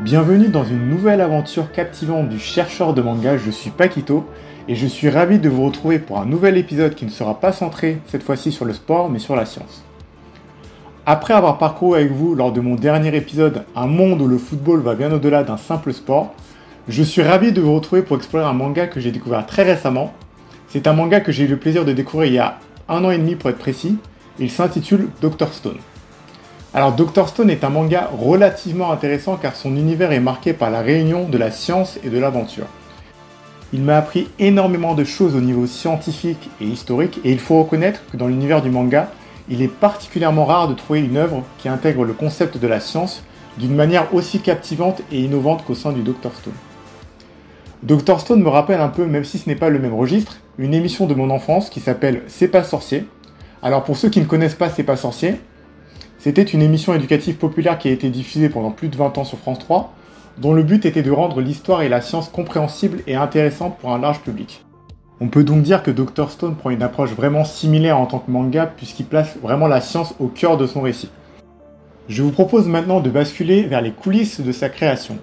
Bienvenue dans une nouvelle aventure captivante du chercheur de manga, je suis Paquito et je suis ravi de vous retrouver pour un nouvel épisode qui ne sera pas centré cette fois-ci sur le sport mais sur la science. Après avoir parcouru avec vous lors de mon dernier épisode un monde où le football va bien au-delà d'un simple sport, je suis ravi de vous retrouver pour explorer un manga que j'ai découvert très récemment. C'est un manga que j'ai eu le plaisir de découvrir il y a un an et demi pour être précis. Il s'intitule Doctor Stone. Alors Doctor Stone est un manga relativement intéressant car son univers est marqué par la réunion de la science et de l'aventure. Il m'a appris énormément de choses au niveau scientifique et historique et il faut reconnaître que dans l'univers du manga, il est particulièrement rare de trouver une œuvre qui intègre le concept de la science d'une manière aussi captivante et innovante qu'au sein du Dr Stone. Dr Stone me rappelle un peu, même si ce n'est pas le même registre, une émission de mon enfance qui s'appelle C'est pas sorcier. Alors pour ceux qui ne connaissent pas C'est pas sorcier, c'était une émission éducative populaire qui a été diffusée pendant plus de 20 ans sur France 3, dont le but était de rendre l'histoire et la science compréhensibles et intéressantes pour un large public. On peut donc dire que Dr Stone prend une approche vraiment similaire en tant que manga puisqu'il place vraiment la science au cœur de son récit. Je vous propose maintenant de basculer vers les coulisses de sa création.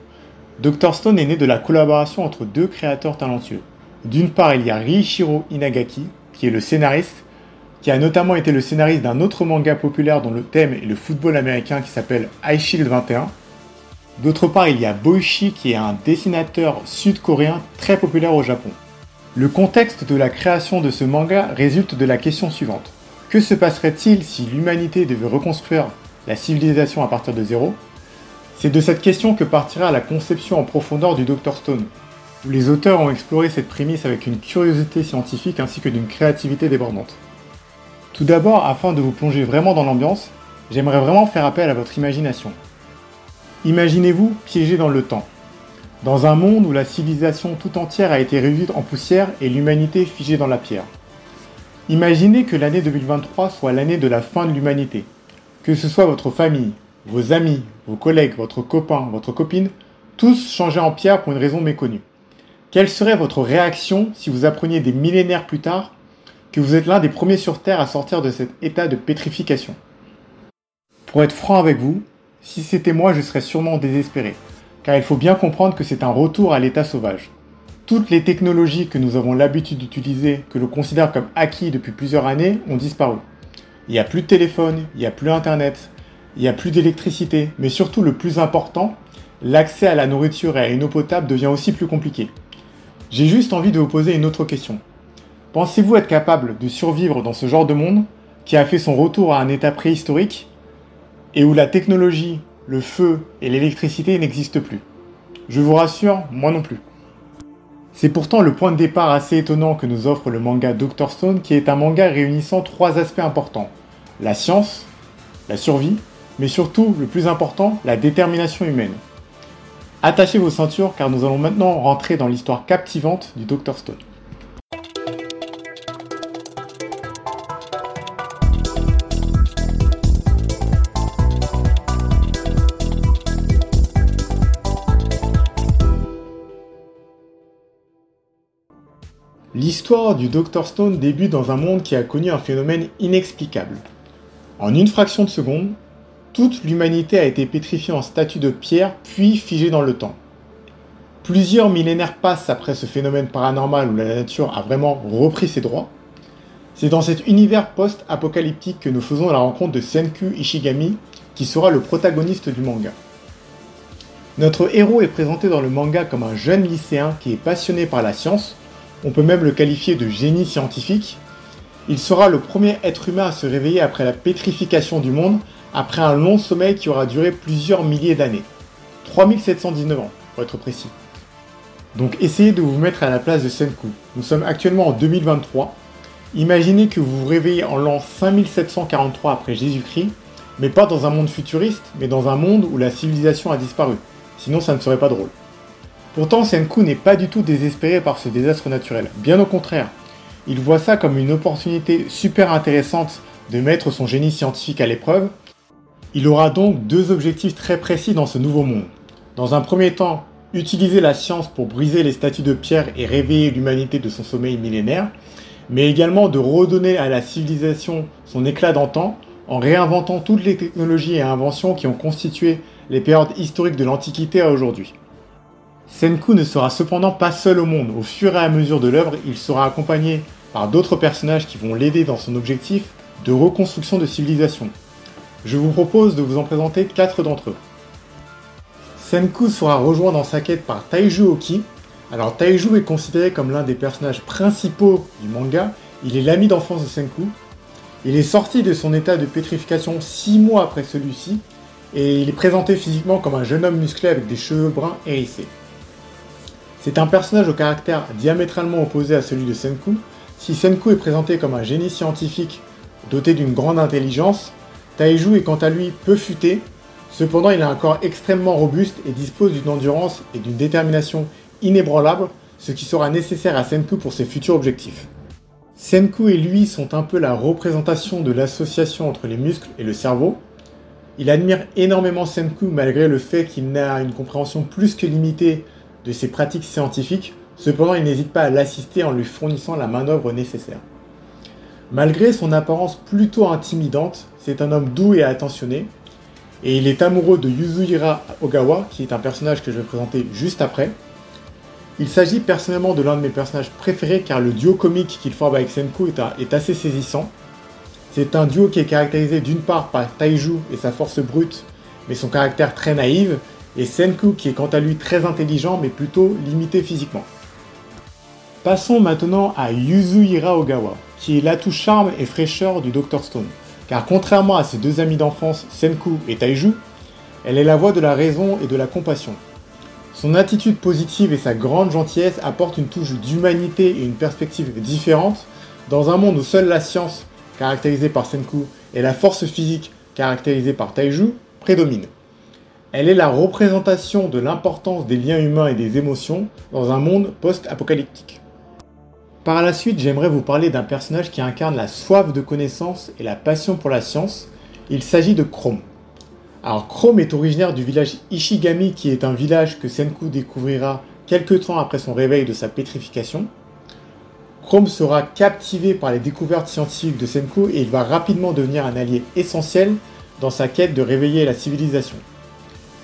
Dr Stone est né de la collaboration entre deux créateurs talentueux. D'une part, il y a Riichiro Inagaki, qui est le scénariste, qui a notamment été le scénariste d'un autre manga populaire dont le thème est le football américain qui s'appelle Ice Shield 21. D'autre part, il y a Boichi, qui est un dessinateur sud-coréen très populaire au Japon. Le contexte de la création de ce manga résulte de la question suivante. Que se passerait-il si l'humanité devait reconstruire la civilisation à partir de zéro? C'est de cette question que partira la conception en profondeur du Dr Stone, les auteurs ont exploré cette prémisse avec une curiosité scientifique ainsi que d'une créativité débordante. Tout d'abord, afin de vous plonger vraiment dans l'ambiance, j'aimerais vraiment faire appel à votre imagination. Imaginez-vous piégé dans le temps. Dans un monde où la civilisation tout entière a été réduite en poussière et l'humanité figée dans la pierre. Imaginez que l'année 2023 soit l'année de la fin de l'humanité. Que ce soit votre famille, vos amis, vos collègues, votre copain, votre copine, tous changés en pierre pour une raison méconnue. Quelle serait votre réaction si vous appreniez des millénaires plus tard que vous êtes l'un des premiers sur Terre à sortir de cet état de pétrification Pour être franc avec vous, si c'était moi, je serais sûrement désespéré car il faut bien comprendre que c'est un retour à l'état sauvage. Toutes les technologies que nous avons l'habitude d'utiliser, que l'on considère comme acquis depuis plusieurs années, ont disparu. Il n'y a plus de téléphone, il n'y a plus Internet, il n'y a plus d'électricité, mais surtout le plus important, l'accès à la nourriture et à une eau potable devient aussi plus compliqué. J'ai juste envie de vous poser une autre question. Pensez-vous être capable de survivre dans ce genre de monde qui a fait son retour à un état préhistorique et où la technologie le feu et l'électricité n'existent plus? Je vous rassure, moi non plus. C'est pourtant le point de départ assez étonnant que nous offre le manga Dr Stone, qui est un manga réunissant trois aspects importants. La science, la survie, mais surtout, le plus important, la détermination humaine. Attachez vos ceintures car nous allons maintenant rentrer dans l'histoire captivante du Dr Stone. L'histoire du Dr Stone débute dans un monde qui a connu un phénomène inexplicable. En une fraction de seconde, toute l'humanité a été pétrifiée en statue de pierre puis figée dans le temps. Plusieurs millénaires passent après ce phénomène paranormal où la nature a vraiment repris ses droits. C'est dans cet univers post-apocalyptique que nous faisons la rencontre de Senku Ishigami, qui sera le protagoniste du manga. Notre héros est présenté dans le manga comme un jeune lycéen qui est passionné par la science, on peut même le qualifier de génie scientifique, il sera le premier être humain à se réveiller après la pétrification du monde, après un long sommeil qui aura duré plusieurs milliers d'années. 3719 ans, pour être précis. Donc essayez de vous mettre à la place de Senku. Nous sommes actuellement en 2023. Imaginez que vous vous réveillez en l'an 5743 après Jésus-Christ, mais pas dans un monde futuriste, mais dans un monde où la civilisation a disparu. Sinon ça ne serait pas drôle. Pourtant, Senku n'est pas du tout désespéré par ce désastre naturel, bien au contraire. Il voit ça comme une opportunité super intéressante de mettre son génie scientifique à l'épreuve. Il aura donc deux objectifs très précis dans ce nouveau monde. Dans un premier temps, utiliser la science pour briser les statues de pierre et réveiller l'humanité de son sommeil millénaire, mais également de redonner à la civilisation son éclat d'antan en réinventant toutes les technologies et inventions qui ont constitué les périodes historiques de l'Antiquité à aujourd'hui. Senku ne sera cependant pas seul au monde. Au fur et à mesure de l'œuvre, il sera accompagné par d'autres personnages qui vont l'aider dans son objectif de reconstruction de civilisation. Je vous propose de vous en présenter quatre d'entre eux. Senku sera rejoint dans sa quête par Taiju Oki. Alors Taiju est considéré comme l'un des personnages principaux du manga. Il est l'ami d'enfance de Senku. Il est sorti de son état de pétrification 6 mois après celui-ci et il est présenté physiquement comme un jeune homme musclé avec des cheveux bruns hérissés. C'est un personnage au caractère diamétralement opposé à celui de Senku. Si Senku est présenté comme un génie scientifique doté d'une grande intelligence, Taiju est quant à lui peu futé, cependant il a un corps extrêmement robuste et dispose d'une endurance et d'une détermination inébranlables, ce qui sera nécessaire à Senku pour ses futurs objectifs. Senku et lui sont un peu la représentation de l'association entre les muscles et le cerveau. Il admire énormément Senku malgré le fait qu'il n'a une compréhension plus que limitée de ses pratiques scientifiques, cependant il n'hésite pas à l'assister en lui fournissant la main-d'œuvre nécessaire. Malgré son apparence plutôt intimidante, c'est un homme doux et attentionné, et il est amoureux de Yuzuhira Ogawa, qui est un personnage que je vais présenter juste après. Il s'agit personnellement de l'un de mes personnages préférés car le duo comique qu'il forme avec Senku est, assez saisissant. C'est un duo qui est caractérisé d'une part par Taiju et sa force brute, mais son caractère très naïf, et Senku qui est quant à lui très intelligent mais plutôt limité physiquement. Passons maintenant à Yuzuhira Ogawa, qui est l'atout charme et fraîcheur du Dr Stone. Car contrairement à ses deux amis d'enfance, Senku et Taiju, elle est la voix de la raison et de la compassion. Son attitude positive et sa grande gentillesse apportent une touche d'humanité et une perspective différente dans un monde où seule la science, caractérisée par Senku, et la force physique, caractérisée par Taiju, prédominent. Elle est la représentation de l'importance des liens humains et des émotions dans un monde post-apocalyptique. Par la suite, j'aimerais vous parler d'un personnage qui incarne la soif de connaissance et la passion pour la science. Il s'agit de Chrome. Alors Chrome est originaire du village Ishigami qui est un village que Senku découvrira quelques temps après son réveil de sa pétrification. Chrome sera captivé par les découvertes scientifiques de Senku et il va rapidement devenir un allié essentiel dans sa quête de réveiller la civilisation.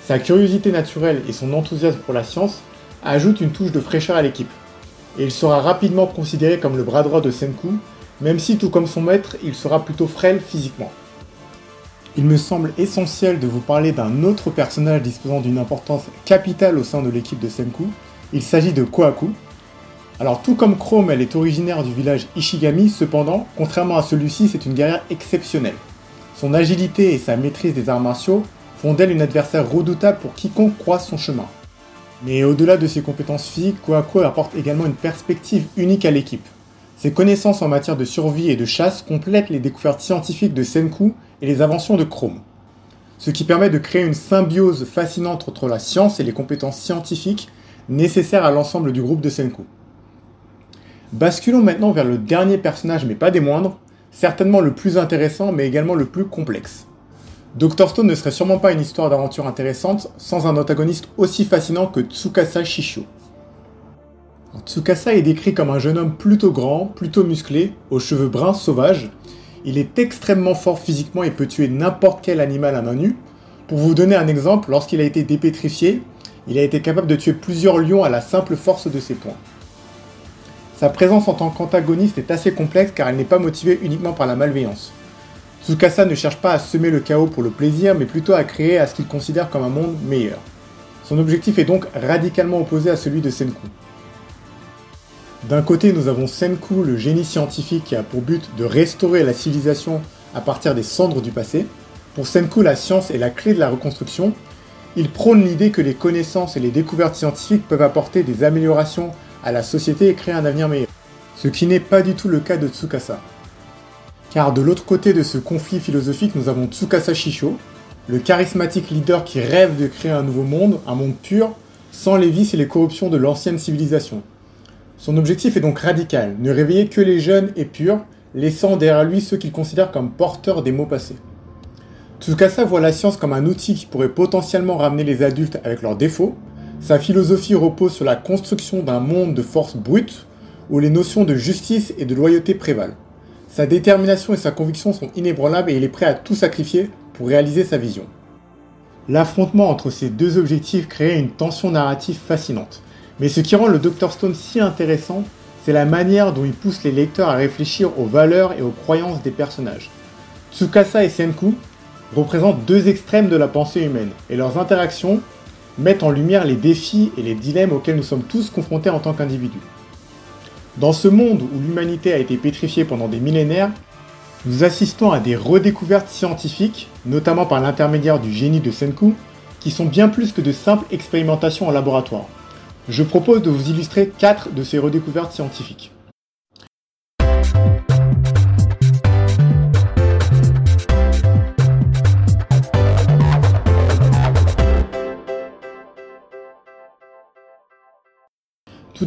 Sa curiosité naturelle et son enthousiasme pour la science ajoutent une touche de fraîcheur à l'équipe. Et il sera rapidement considéré comme le bras droit de Senku, même si tout comme son maître, il sera plutôt frêle physiquement. Il me semble essentiel de vous parler d'un autre personnage disposant d'une importance capitale au sein de l'équipe de Senku. Il s'agit de Kohaku. Alors tout comme Chrome, elle est originaire du village Ishigami, cependant, contrairement à celui-ci, c'est une guerrière exceptionnelle. Son agilité et sa maîtrise des arts martiaux font d'elle une adversaire redoutable pour quiconque croise son chemin. Mais au-delà de ses compétences physiques, Kohaku apporte également une perspective unique à l'équipe. Ses connaissances en matière de survie et de chasse complètent les découvertes scientifiques de Senku et les inventions de Chrome. Ce qui permet de créer une symbiose fascinante entre la science et les compétences scientifiques nécessaires à l'ensemble du groupe de Senku. Basculons maintenant vers le dernier personnage, mais pas des moindres, certainement le plus intéressant, mais également le plus complexe. Dr Stone ne serait sûrement pas une histoire d'aventure intéressante sans un antagoniste aussi fascinant que Tsukasa Shishio. Tsukasa est décrit comme un jeune homme plutôt grand, plutôt musclé, aux cheveux bruns sauvages. Il est extrêmement fort physiquement et peut tuer n'importe quel animal à main nue. Pour vous donner un exemple, lorsqu'il a été dépétrifié, il a été capable de tuer plusieurs lions à la simple force de ses poings. Sa présence en tant qu'antagoniste est assez complexe car elle n'est pas motivée uniquement par la malveillance. Tsukasa ne cherche pas à semer le chaos pour le plaisir, mais plutôt à créer à ce qu'il considère comme un monde meilleur. Son objectif est donc radicalement opposé à celui de Senku. D'un côté, nous avons Senku, le génie scientifique qui a pour but de restaurer la civilisation à partir des cendres du passé. Pour Senku, la science est la clé de la reconstruction. Il prône l'idée que les connaissances et les découvertes scientifiques peuvent apporter des améliorations à la société et créer un avenir meilleur. Ce qui n'est pas du tout le cas de Tsukasa. Car de l'autre côté de ce conflit philosophique, nous avons Tsukasa Shisho, le charismatique leader qui rêve de créer un nouveau monde, un monde pur, sans les vices et les corruptions de l'ancienne civilisation. Son objectif est donc radical, ne réveiller que les jeunes et purs, laissant derrière lui ceux qu'il considère comme porteurs des mots passés. Tsukasa voit la science comme un outil qui pourrait potentiellement ramener les adultes avec leurs défauts. Sa philosophie repose sur la construction d'un monde de force brute, où les notions de justice et de loyauté prévalent. Sa détermination et sa conviction sont inébranlables et il est prêt à tout sacrifier pour réaliser sa vision. L'affrontement entre ces deux objectifs crée une tension narrative fascinante. Mais ce qui rend le Dr Stone si intéressant, c'est la manière dont il pousse les lecteurs à réfléchir aux valeurs et aux croyances des personnages. Tsukasa et Senku représentent deux extrêmes de la pensée humaine, et leurs interactions mettent en lumière les défis et les dilemmes auxquels nous sommes tous confrontés en tant qu'individus. Dans ce monde où l'humanité a été pétrifiée pendant des millénaires, nous assistons à des redécouvertes scientifiques, notamment par l'intermédiaire du génie de Senku, qui sont bien plus que de simples expérimentations en laboratoire. Je propose de vous illustrer 4 de ces redécouvertes scientifiques.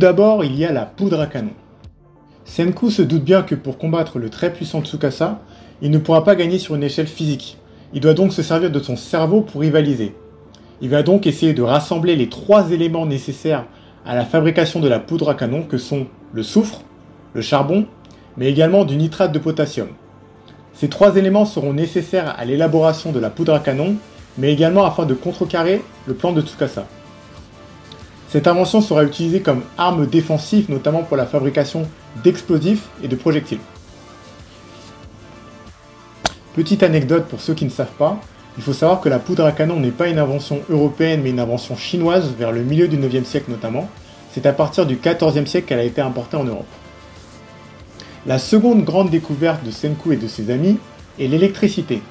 D'abord, il y a la poudre à canon. Senku se doute bien que pour combattre le très puissant Tsukasa, il ne pourra pas gagner sur une échelle physique. Il doit donc se servir de son cerveau pour rivaliser. Il va donc essayer de rassembler les trois éléments nécessaires à la fabrication de la poudre à canon que sont le soufre, le charbon, mais également du nitrate de potassium. Ces trois éléments seront nécessaires à l'élaboration de la poudre à canon, mais également afin de contrecarrer le plan de Tsukasa. Cette invention sera utilisée comme arme défensive, notamment pour la fabrication d'explosifs et de projectiles. Petite anecdote pour ceux qui ne savent pas, il faut savoir que la poudre à canon n'est pas une invention européenne mais une invention chinoise vers le milieu du 9e siècle notamment. C'est à partir du 14e siècle qu'elle a été importée en Europe. La seconde grande découverte de Senku et de ses amis est l'électricité.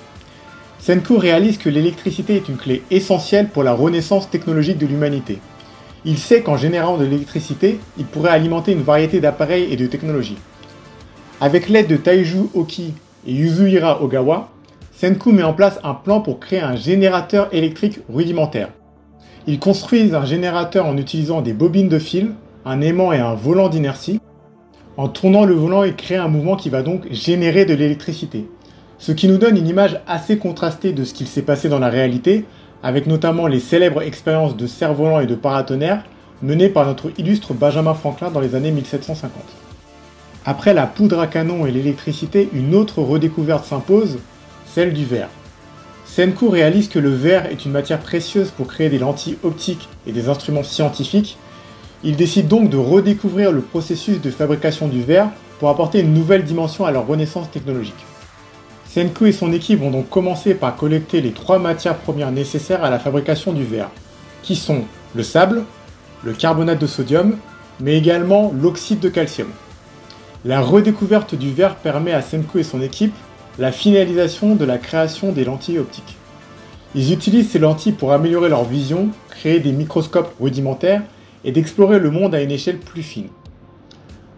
Senku réalise que l'électricité est une clé essentielle pour la renaissance technologique de l'humanité. Il sait qu'en générant de l'électricité, il pourrait alimenter une variété d'appareils et de technologies. Avec l'aide de Taiju Oki et Yuzuhira Ogawa, Senku met en place un plan pour créer un générateur électrique rudimentaire. Ils construisent un générateur en utilisant des bobines de fil, un aimant et un volant d'inertie. En tournant le volant, ils créent un mouvement qui va donc générer de l'électricité. Ce qui nous donne une image assez contrastée de ce qu'il s'est passé dans la réalité, avec notamment les célèbres expériences de cerf-volant et de paratonnerre menées par notre illustre Benjamin Franklin dans les années 1750. Après la poudre à canon et l'électricité, une autre redécouverte s'impose, celle du verre. Senku réalise que le verre est une matière précieuse pour créer des lentilles optiques et des instruments scientifiques. Il décide donc de redécouvrir le processus de fabrication du verre pour apporter une nouvelle dimension à leur renaissance technologique. Senku et son équipe vont donc commencer par collecter les trois matières premières nécessaires à la fabrication du verre, qui sont le sable, le carbonate de sodium, mais également l'oxyde de calcium. La redécouverte du verre permet à Senku et son équipe la finalisation de la création des lentilles optiques. Ils utilisent ces lentilles pour améliorer leur vision, créer des microscopes rudimentaires et d'explorer le monde à une échelle plus fine.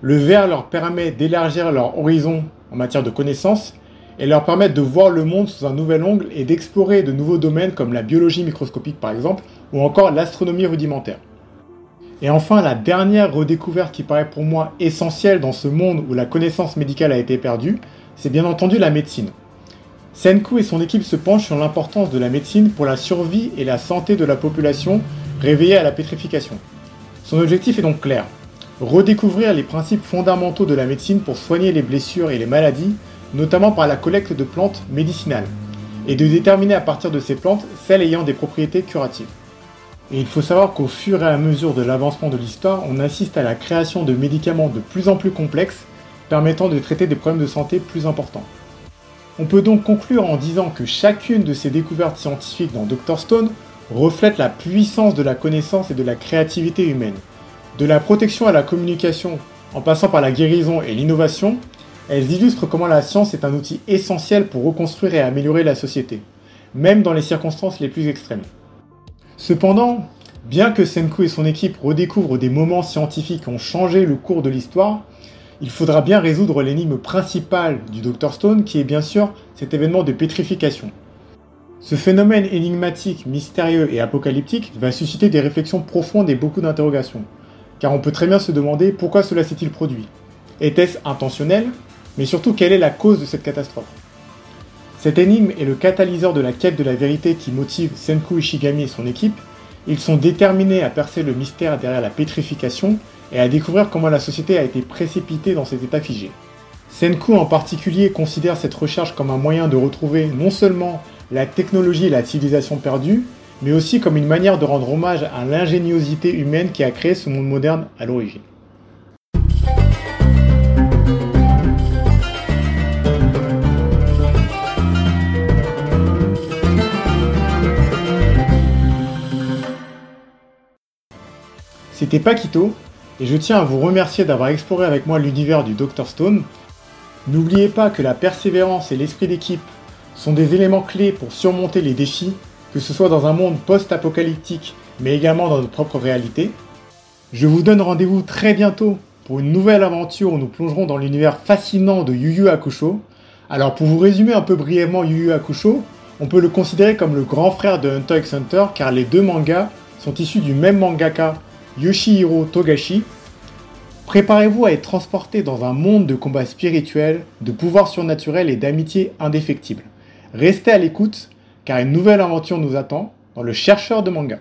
Le verre leur permet d'élargir leur horizon en matière de connaissances et leur permettre de voir le monde sous un nouvel angle et d'explorer de nouveaux domaines comme la biologie microscopique par exemple, ou encore l'astronomie rudimentaire. Et enfin, la dernière redécouverte qui paraît pour moi essentielle dans ce monde où la connaissance médicale a été perdue, c'est bien entendu la médecine. Senku et son équipe se penchent sur l'importance de la médecine pour la survie et la santé de la population réveillée à la pétrification. Son objectif est donc clair, redécouvrir les principes fondamentaux de la médecine pour soigner les blessures et les maladies notamment par la collecte de plantes médicinales, et de déterminer à partir de ces plantes celles ayant des propriétés curatives. Et il faut savoir qu'au fur et à mesure de l'avancement de l'histoire, on assiste à la création de médicaments de plus en plus complexes, permettant de traiter des problèmes de santé plus importants. On peut donc conclure en disant que chacune de ces découvertes scientifiques dans Dr Stone reflète la puissance de la connaissance et de la créativité humaine. De la protection à la communication, en passant par la guérison et l'innovation, elles illustrent comment la science est un outil essentiel pour reconstruire et améliorer la société, même dans les circonstances les plus extrêmes. Cependant, bien que Senku et son équipe redécouvrent des moments scientifiques qui ont changé le cours de l'histoire, il faudra bien résoudre l'énigme principale du Dr Stone qui est bien sûr cet événement de pétrification. Ce phénomène énigmatique, mystérieux et apocalyptique va susciter des réflexions profondes et beaucoup d'interrogations, car on peut très bien se demander pourquoi cela s'est-il produit. Était-ce intentionnel mais surtout, quelle est la cause de cette catastrophe? Cette énigme est le catalyseur de la quête de la vérité qui motive Senku Ishigami et son équipe. Ils sont déterminés à percer le mystère derrière la pétrification et à découvrir comment la société a été précipitée dans cet état figé. Senku en particulier considère cette recherche comme un moyen de retrouver non seulement la technologie et la civilisation perdue, mais aussi comme une manière de rendre hommage à l'ingéniosité humaine qui a créé ce monde moderne à l'origine. C'était Paquito, et je tiens à vous remercier d'avoir exploré avec moi l'univers du Dr Stone. N'oubliez pas que la persévérance et l'esprit d'équipe sont des éléments clés pour surmonter les défis, que ce soit dans un monde post-apocalyptique, mais également dans notre propre réalité. Je vous donne rendez-vous très bientôt pour une nouvelle aventure où nous plongerons dans l'univers fascinant de Yu Yu Hakusho. Alors pour vous résumer un peu brièvement Yu Yu Hakusho, on peut le considérer comme le grand frère de Hunter x Hunter car les deux mangas sont issus du même mangaka Yoshihiro Togashi, préparez-vous à être transporté dans un monde de combats spirituels, de pouvoirs surnaturels et d'amitié indéfectible. Restez à l'écoute, car une nouvelle aventure nous attend dans le chercheur de manga.